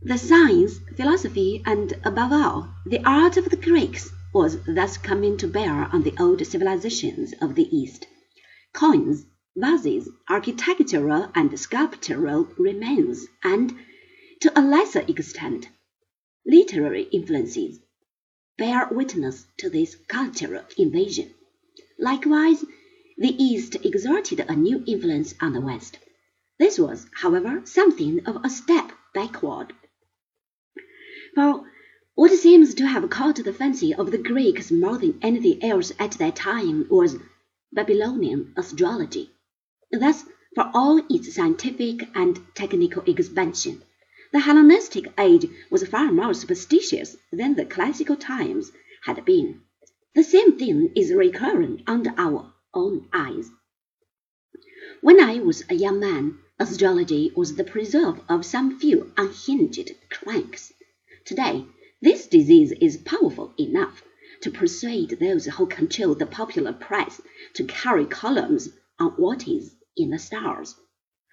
The science, philosophy, and, above all, the art of the Greeks was thus coming to bear on the old civilizations of the East. Coins, vases, architectural and sculptural remains, and, to a lesser extent, literary influences, bear witness to this cultural invasion. Likewise, the East exerted a new influence on the West. This was, however, something of a step backward. For what seems to have caught the fancy of the Greeks more than anything else at that time was Babylonian astrology. Thus, for all its scientific and technical expansion, the Hellenistic age was far more superstitious than the classical times had been. The same thing is recurrent under our own eyes. When I was a young man, astrology was the preserve of some few unhinged cranks. Today, this disease is powerful enough to persuade those who control the popular press to carry columns on what is in the stars.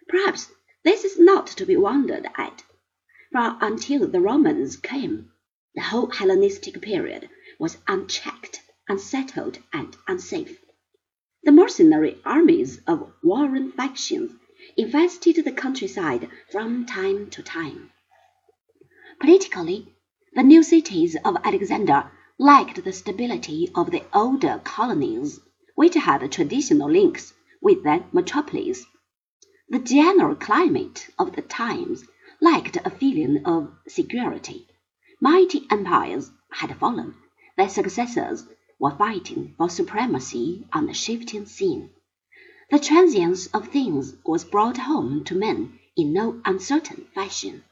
Perhaps this is not to be wondered at, for until the Romans came, the whole Hellenistic period was unchecked, unsettled, and unsafe. The mercenary armies of warring factions infested the countryside from time to time. Politically, the new cities of Alexander lacked the stability of the older colonies, which had traditional links with the metropolis. The general climate of the times lacked a feeling of security. Mighty empires had fallen; their successors were fighting for supremacy on the shifting scene. The transience of things was brought home to men in no uncertain fashion.